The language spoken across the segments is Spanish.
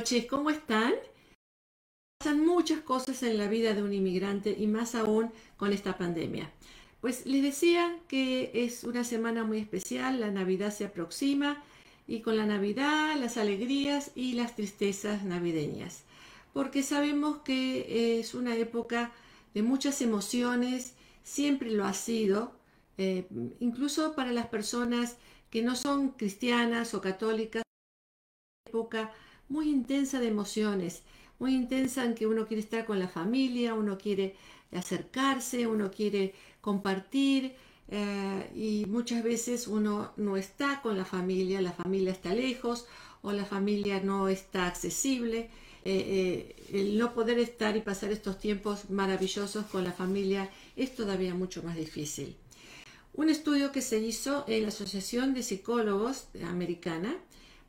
noches, ¿cómo están? Pasan muchas cosas en la vida de un inmigrante y más aún con esta pandemia. Pues les decía que es una semana muy especial, la Navidad se aproxima y con la Navidad las alegrías y las tristezas navideñas, porque sabemos que es una época de muchas emociones, siempre lo ha sido, eh, incluso para las personas que no son cristianas o católicas, época muy intensa de emociones, muy intensa en que uno quiere estar con la familia, uno quiere acercarse, uno quiere compartir eh, y muchas veces uno no está con la familia, la familia está lejos o la familia no está accesible. Eh, eh, el no poder estar y pasar estos tiempos maravillosos con la familia es todavía mucho más difícil. Un estudio que se hizo en la Asociación de Psicólogos Americana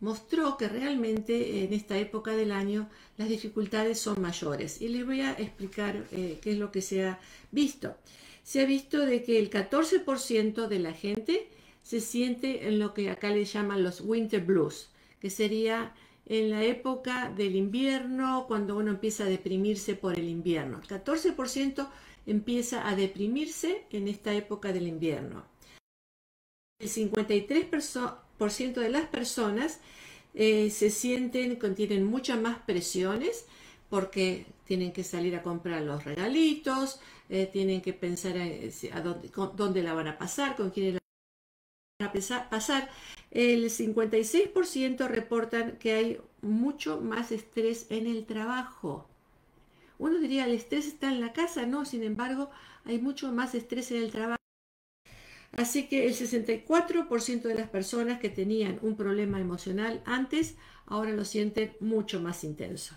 mostró que realmente en esta época del año las dificultades son mayores. Y les voy a explicar eh, qué es lo que se ha visto. Se ha visto de que el 14% de la gente se siente en lo que acá le llaman los winter blues, que sería en la época del invierno, cuando uno empieza a deprimirse por el invierno. El 14% empieza a deprimirse en esta época del invierno. El 53% de las personas eh, se sienten, contienen muchas más presiones porque tienen que salir a comprar los regalitos, eh, tienen que pensar a, dónde, dónde, la van a pasar, con quién la van a pasar. El 56% reportan que hay mucho más estrés en el trabajo. Uno diría, el estrés está en la casa, no, sin embargo, hay mucho más estrés en el trabajo. Así que el 64% de las personas que tenían un problema emocional antes, ahora lo sienten mucho más intenso.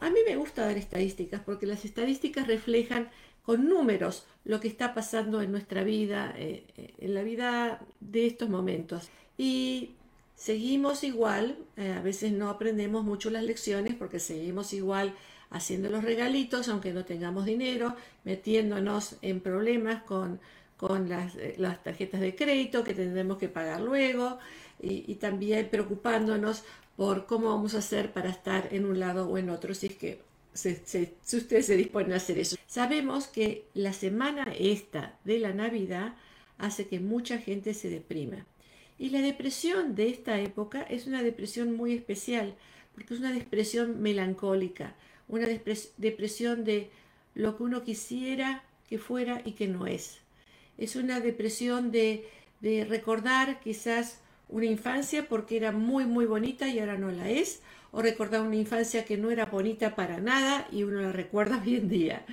A mí me gusta dar estadísticas porque las estadísticas reflejan con números lo que está pasando en nuestra vida, eh, en la vida de estos momentos. Y seguimos igual, eh, a veces no aprendemos mucho las lecciones porque seguimos igual haciendo los regalitos, aunque no tengamos dinero, metiéndonos en problemas con con eh, las, tarjetas de crédito que tendremos que pagar luego y, también preocupándonos por cómo vamos a hacer para estar en un lado o en otro si es que si ustedes se disponen a hacer eso. Sabemos que la semana esta de la Navidad hace que mucha gente se deprima. Y la depresión de esta época es una depresión muy especial, porque es una depresión melancólica, una depresión de lo que uno quisiera que fuera y que no es es una depresión de, recordar quizás una infancia porque era muy muy bonita y ahora no la es, o recordar una infancia que no era bonita para nada y uno la recuerda hoy en día.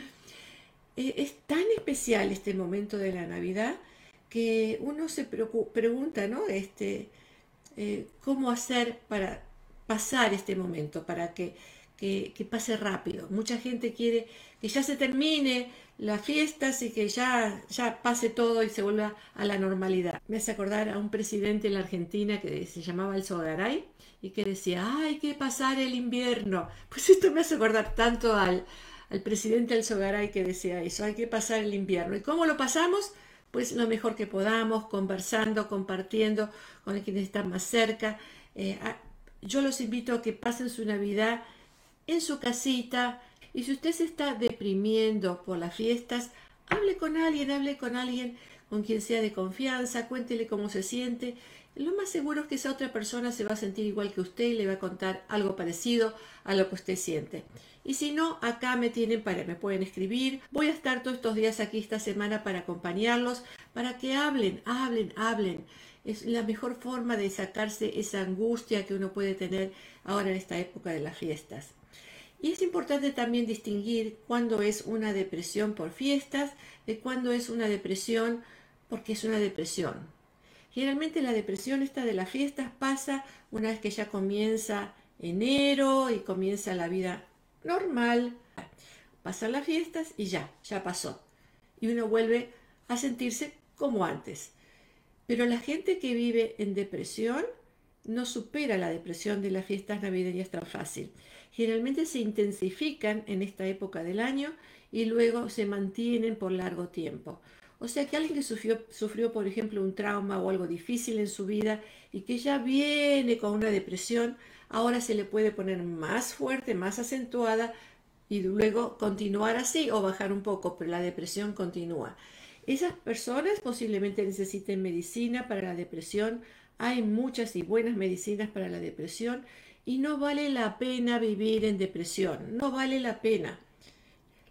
E, es tan especial este momento de la Navidad que uno se pregunta, ¿no? Este, eh, ¿Cómo hacer para pasar este momento, para que, que, pase rápido? Mucha gente quiere que ya se termine las fiestas y que ya, ya pase todo y se vuelva a la normalidad. Me hace acordar a un presidente en la Argentina que se llamaba El Sogaray y que decía, hay que pasar el invierno. Pues esto me hace acordar tanto al, al presidente El Sogaray que decía eso, hay que pasar el invierno. ¿Y cómo lo pasamos? Pues lo mejor que podamos, conversando, compartiendo con quienes están más cerca. Eh, yo los invito a que pasen su Navidad en su casita, y si usted se está deprimiendo por las fiestas, hable con alguien, hable con alguien con quien sea de confianza, cuéntele cómo se siente. Lo más seguro es que esa otra persona se va a sentir igual que usted y le va a contar algo parecido a lo que usted siente. Y si no, acá me tienen para, me pueden escribir. Voy a estar todos estos días aquí esta semana para acompañarlos, para que hablen, hablen, hablen. Es la mejor forma de sacarse esa angustia que uno puede tener ahora en esta época de las fiestas. Y es importante también distinguir cuándo es una depresión por fiestas de cuándo es una depresión porque es una depresión. Generalmente la depresión esta de las fiestas pasa una vez que ya comienza enero y comienza la vida normal. Pasan las fiestas y ya, ya pasó. Y uno vuelve a sentirse como antes. Pero la gente que vive en depresión no supera la depresión de las fiestas navideñas tan fácil generalmente se intensifican en esta época del año y luego se mantienen por largo tiempo. O sea que alguien que sufrió, sufrió, por ejemplo, un trauma o algo difícil en su vida y que ya viene con una depresión, ahora se le puede poner más fuerte, más acentuada y luego continuar así o bajar un poco, pero la depresión continúa. Esas personas posiblemente necesiten medicina para la depresión. Hay muchas y buenas medicinas para la depresión y no vale la pena vivir en depresión. No vale la pena.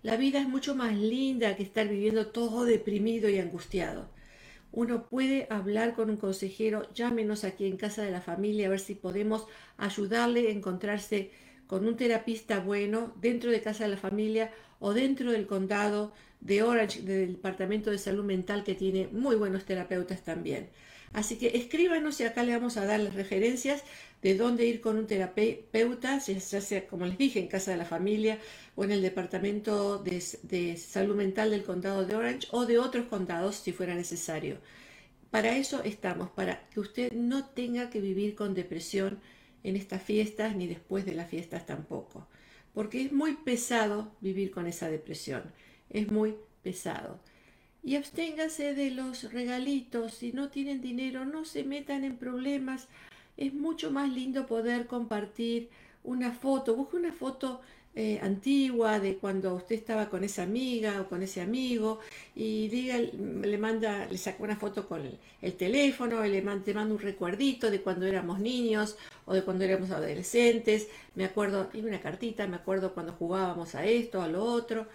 La vida es mucho más linda que estar viviendo todo deprimido y angustiado. Uno puede hablar con un consejero, llámenos aquí en casa de la familia a ver si podemos ayudarle a encontrarse con un terapista bueno dentro de casa de la familia o dentro del condado de Orange, del Departamento de Salud Mental que tiene muy buenos terapeutas también. Así que escríbanos y acá le vamos a dar las referencias de dónde ir con un terapeuta, ya sea, como les dije, en casa de la familia o en el Departamento de, Salud Mental del Condado de Orange o de otros condados si fuera necesario. Para eso estamos, para que usted no tenga que vivir con depresión en estas fiestas ni después de las fiestas tampoco, porque es muy pesado vivir con esa depresión, es muy pesado. Y absténganse de los regalitos, si no tienen dinero, no se metan en problemas. Es mucho más lindo poder compartir una foto, busque una foto eh, antigua de cuando usted estaba con esa amiga o con ese amigo y diga, le manda, le saca una foto con el, teléfono, y le manda, te manda un recuerdito de cuando éramos niños o de cuando éramos adolescentes, me acuerdo, y una cartita, me acuerdo cuando jugábamos a esto, a lo otro,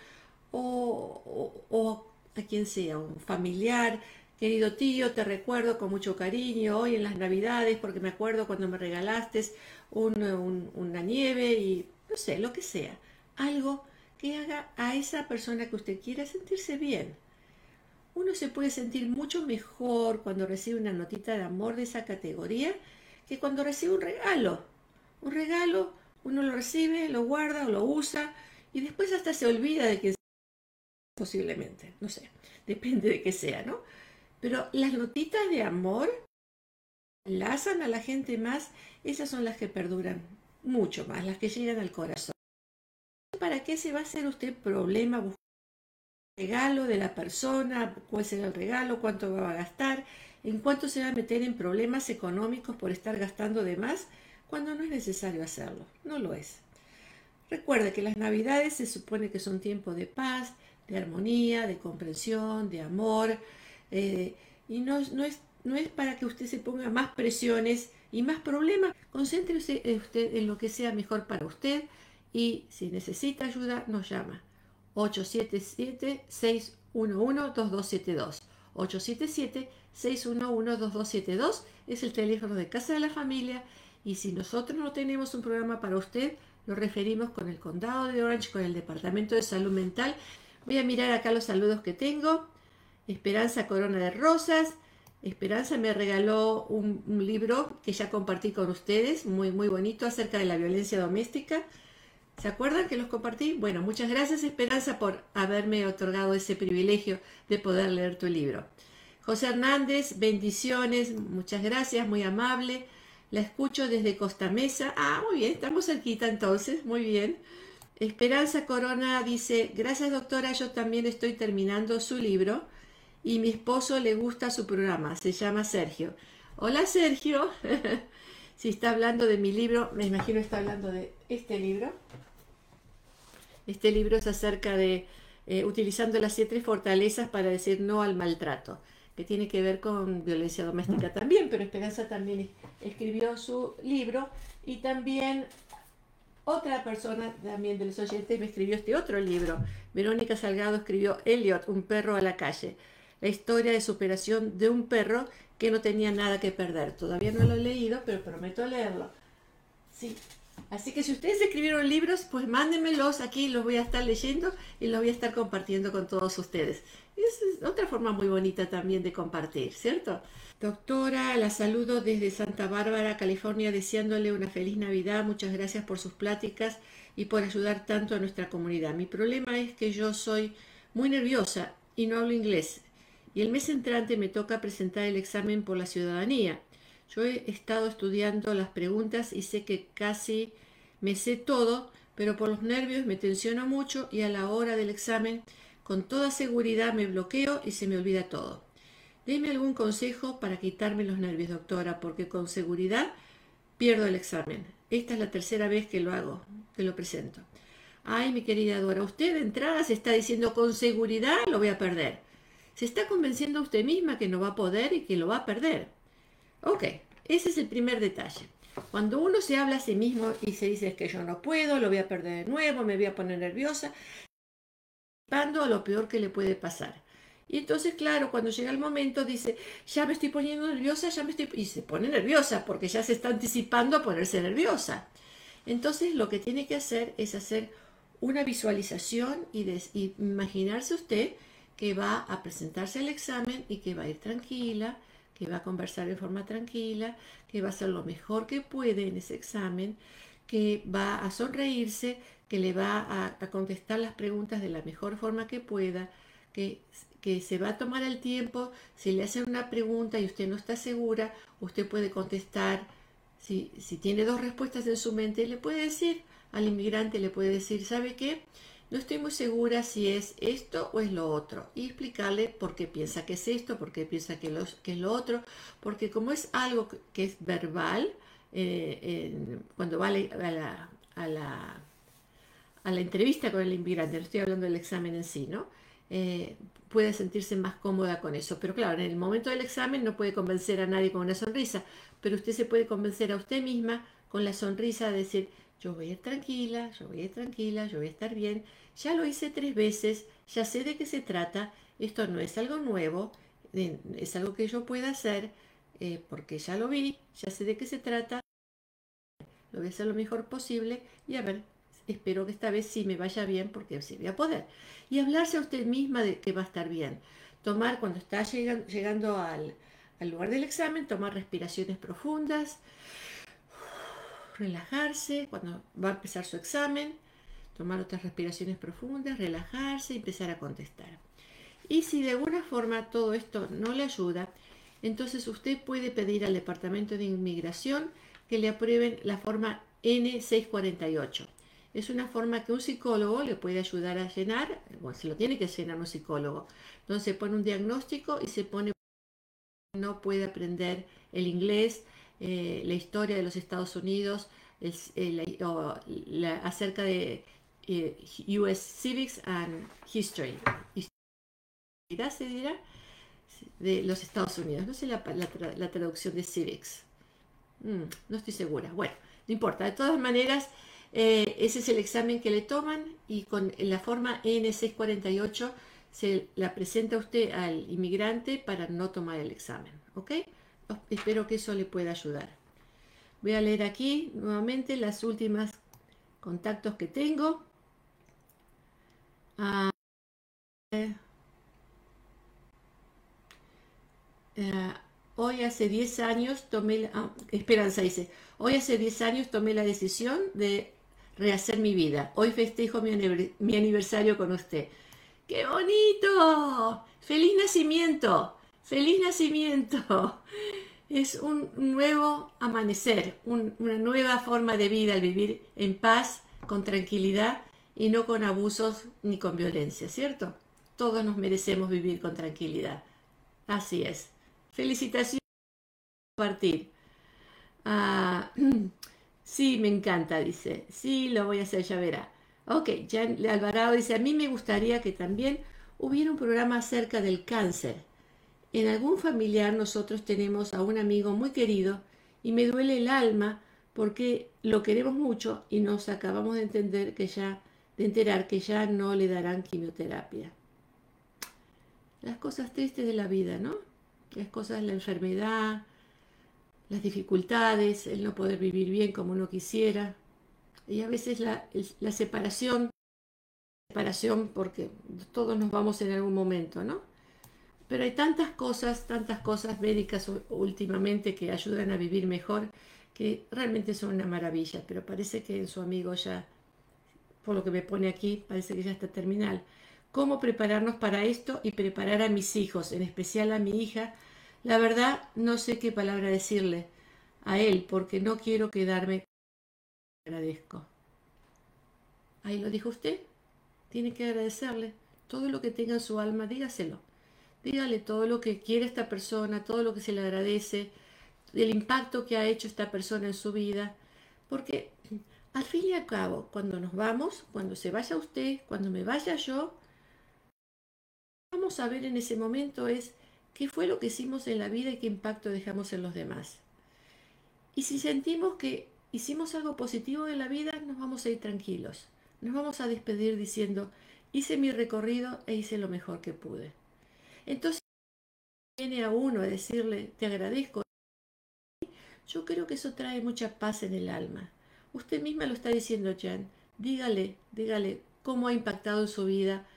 o a quien sea, un familiar, Querido tío, te recuerdo con mucho cariño hoy en las Navidades porque me acuerdo cuando me regalaste una nieve y no sé, lo que sea. Algo que haga a esa persona que usted quiera sentirse bien. Uno se puede sentir mucho mejor cuando recibe una notita de amor de esa categoría que cuando recibe un regalo. Un regalo, uno lo recibe, lo guarda o lo usa y después hasta se olvida de que posiblemente, no sé, depende de qué sea, ¿no? Pero las notitas de amor lazan a la gente más, esas son las que perduran mucho más, las que llegan al corazón. ¿Para qué se va a hacer usted problema buscar el regalo de la persona? ¿Cuál será el regalo? ¿Cuánto va a gastar? ¿En cuánto se va a meter en problemas económicos por estar gastando de más cuando no es necesario hacerlo? No lo es. Recuerde que las navidades se supone que son tiempo de paz, de armonía, de comprensión, de amor, eh, y no, no, es, no es para que usted se ponga más presiones y más problemas. Concéntrese usted en lo que sea mejor para usted y si necesita ayuda nos llama 877-611-2272. 877-611-2272 es el teléfono de Casa de la Familia y si nosotros no tenemos un programa para usted, lo referimos con el Condado de Orange, con el Departamento de Salud Mental. Voy a mirar acá los saludos que tengo. Esperanza Corona de Rosas. Esperanza me regaló un, libro que ya compartí con ustedes, muy, muy bonito, acerca de la violencia doméstica. ¿Se acuerdan que los compartí? Bueno, muchas gracias Esperanza por haberme otorgado ese privilegio de poder leer tu libro. José Hernández, bendiciones, muchas gracias, muy amable. La escucho desde Costa Mesa. Ah, muy bien, estamos cerquita entonces, muy bien. Esperanza Corona dice, gracias doctora, yo también estoy terminando su libro y mi esposo le gusta su programa, se llama Sergio. Hola Sergio, si está hablando de mi libro, me imagino está hablando de este libro. Este libro es acerca de eh, utilizando las siete fortalezas para decir no al maltrato, que tiene que ver con violencia doméstica también, pero Esperanza también escribió su libro y también otra persona también de los oyentes me escribió este otro libro. Verónica Salgado escribió Elliot, un perro a la calle la historia de superación de un perro que no tenía nada que perder. Todavía no lo he leído, pero prometo leerlo. Sí. Así que si ustedes escribieron libros, pues mándenmelos aquí, los voy a estar leyendo y los voy a estar compartiendo con todos ustedes. Es otra forma muy bonita también de compartir, ¿cierto? Doctora, la saludo desde Santa Bárbara, California, deseándole una feliz Navidad. Muchas gracias por sus pláticas y por ayudar tanto a nuestra comunidad. Mi problema es que yo soy muy nerviosa y no hablo inglés y el mes entrante me toca presentar el examen por la ciudadanía. Yo he estado estudiando las preguntas y sé que casi me sé todo, pero por los nervios me tensiono mucho y a la hora del examen con toda seguridad me bloqueo y se me olvida todo. Deme algún consejo para quitarme los nervios, doctora, porque con seguridad pierdo el examen. Esta es la tercera vez que lo hago, que lo presento. Ay, mi querida Dora, usted de entrada se está diciendo con seguridad lo voy a perder. Se está convenciendo a usted misma que no va a poder y que lo va a perder. Ok, ese es el primer detalle. Cuando uno se habla a sí mismo y se dice que yo no puedo, lo voy a perder de nuevo, me voy a poner nerviosa, a lo peor que le puede pasar. Y entonces, claro, cuando llega el momento, dice, ya me estoy poniendo nerviosa, ya me estoy... Y se pone nerviosa porque ya se está anticipando a ponerse nerviosa. Entonces, lo que tiene que hacer es hacer una visualización y, y imaginarse usted que va a presentarse al examen y que va a ir tranquila, que va a conversar de forma tranquila, que va a hacer lo mejor que puede en ese examen, que va a sonreírse, que le va a, contestar las preguntas de la mejor forma que pueda, que que se va a tomar el tiempo, si le hacen una pregunta y usted no está segura, usted puede contestar, si, si tiene dos respuestas en su mente, le puede decir al inmigrante, le puede decir, ¿sabe qué? No estoy muy segura si es esto o es lo otro. Y explicarle por qué piensa que es esto, por qué piensa que, que es lo otro. Porque como es algo que es verbal, eh, cuando va a la, a, la, a la entrevista con el inmigrante, no estoy hablando del examen en sí, ¿no? Eh, puede sentirse más cómoda con eso. Pero claro, en el momento del examen no puede convencer a nadie con una sonrisa, pero usted se puede convencer a usted misma con la sonrisa de decir, yo voy a ir tranquila, yo voy a ir tranquila, yo voy a estar bien, ya lo hice tres veces, ya sé de qué se trata, esto no es algo nuevo, es algo que yo pueda hacer eh, porque ya lo vi, ya sé de qué se trata, lo voy a hacer lo mejor posible y a ver espero que esta vez sí me vaya bien porque sí voy a poder. Y hablarse a usted misma de que va a estar bien. Tomar, cuando está llegando, al, lugar del examen, tomar respiraciones profundas, relajarse cuando va a empezar su examen, tomar otras respiraciones profundas, relajarse y empezar a contestar. Y si de alguna forma todo esto no le ayuda, entonces usted puede pedir al Departamento de Inmigración que le aprueben la forma N648 es una forma que un psicólogo le puede ayudar a llenar, bueno, se lo tiene que llenar un psicólogo. Entonces se pone un diagnóstico y se pone no puede aprender el inglés, eh, la historia de los Estados Unidos, acerca de eh, US Civics and History. Se dirá de los Estados Unidos. No sé la, traducción de Civics. Mm, no estoy segura. Bueno, no importa. De todas maneras, eh, ese es el examen que le toman y con la forma N648 se la presenta usted al inmigrante para no tomar el examen. ¿Ok? Espero que eso le pueda ayudar. Voy a leer aquí nuevamente las últimas contactos que tengo. Ah, eh, eh, hoy hace 10 años tomé la, ah, Esperanza dice, hoy hace 10 años tomé la decisión de rehacer mi vida. Hoy festejo mi, aniversario con usted. ¡Qué bonito! ¡Feliz nacimiento! ¡Feliz nacimiento! Es un nuevo amanecer, una nueva forma de vida, al vivir en paz, con tranquilidad y no con abusos ni con violencia, ¿cierto? Todos nos merecemos vivir con tranquilidad. Así es. Felicitaciones por compartir. Ah, Sí, me encanta, dice. Sí, lo voy a hacer, ya verá. Ok, Jan Alvarado dice, a mí me gustaría que también hubiera un programa acerca del cáncer. En algún familiar nosotros tenemos a un amigo muy querido y me duele el alma porque lo queremos mucho y nos acabamos de entender que ya, de enterar que ya no le darán quimioterapia. Las cosas tristes de la vida, ¿no? Las cosas la enfermedad, las dificultades, el no poder vivir bien como uno quisiera. Y a veces la, separación, separación porque todos nos vamos en algún momento, ¿no? Pero hay tantas cosas, tantas cosas médicas últimamente que ayudan a vivir mejor, que realmente son una maravilla, pero parece que en su amigo ya, por lo que me pone aquí, parece que ya está terminal. ¿Cómo prepararnos para esto y preparar a mis hijos, en especial a mi hija, la verdad, no sé qué palabra decirle a él porque no quiero quedarme. Agradezco. Ahí lo dijo usted. Tiene que agradecerle. todo lo que tenga en su alma, dígaselo. Dígale todo lo que quiere esta persona, todo lo que se le agradece, el impacto que ha hecho esta persona en su vida, porque al fin y al cabo, cuando nos vamos, cuando se vaya usted, cuando me vaya yo, vamos a ver en ese momento es qué fue lo que hicimos en la vida y qué impacto dejamos en los demás. Y si sentimos que hicimos algo positivo en la vida, nos vamos a ir tranquilos. Nos vamos a despedir diciendo, hice mi recorrido e hice lo mejor que pude. Entonces, viene a uno a decirle, te agradezco. Yo creo que eso trae mucha paz en el alma. Usted misma lo está diciendo, Jan. Dígale, dígale cómo ha impactado en su vida,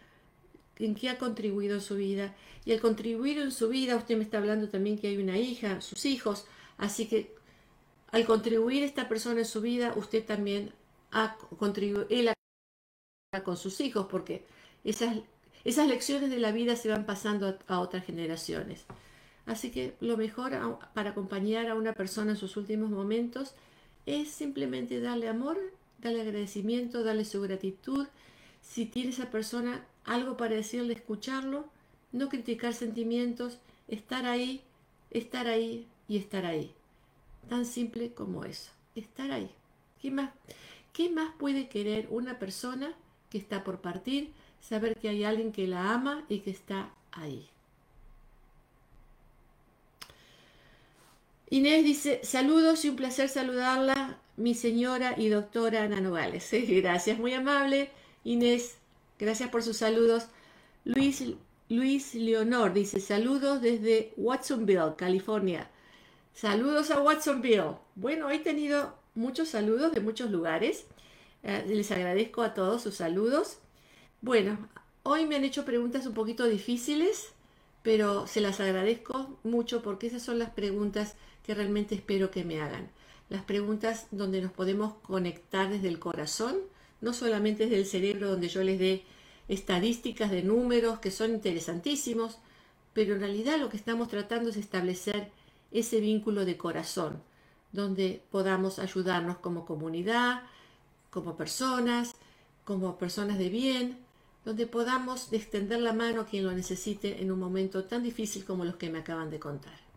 en qué ha contribuido en su vida. Y al contribuir en su vida, usted me está hablando también que hay una hija, sus hijos. Así que al contribuir esta persona en su vida, usted también ha contribuido, con sus hijos, porque esas, esas lecciones de la vida se van pasando a, otras generaciones. Así que lo mejor para acompañar a una persona en sus últimos momentos es simplemente darle amor, darle agradecimiento, darle su gratitud. Si tiene esa persona algo para decirle, escucharlo, no criticar sentimientos, estar ahí, estar ahí y estar ahí. Tan simple como eso, estar ahí. ¿Qué más, qué más puede querer una persona que está por partir, saber que hay alguien que la ama y que está ahí. Inés dice, saludos y un placer saludarla, mi señora y doctora Ana Nogales. gracias, muy amable. Inés, gracias por sus saludos. Luis, Luis Leonor dice, saludos desde Watsonville, California. Saludos a Watsonville. Bueno, he tenido muchos saludos de muchos lugares. Eh, les agradezco a todos sus saludos. Bueno, hoy me han hecho preguntas un poquito difíciles, pero se las agradezco mucho porque esas son las preguntas que realmente espero que me hagan. Las preguntas donde nos podemos conectar desde el corazón, no solamente desde el cerebro donde yo les dé estadísticas de números que son interesantísimos, pero en realidad lo que estamos tratando es establecer ese vínculo de corazón, donde podamos ayudarnos como comunidad, como personas, como personas de bien, donde podamos extender la mano a quien lo necesite en un momento tan difícil como los que me acaban de contar.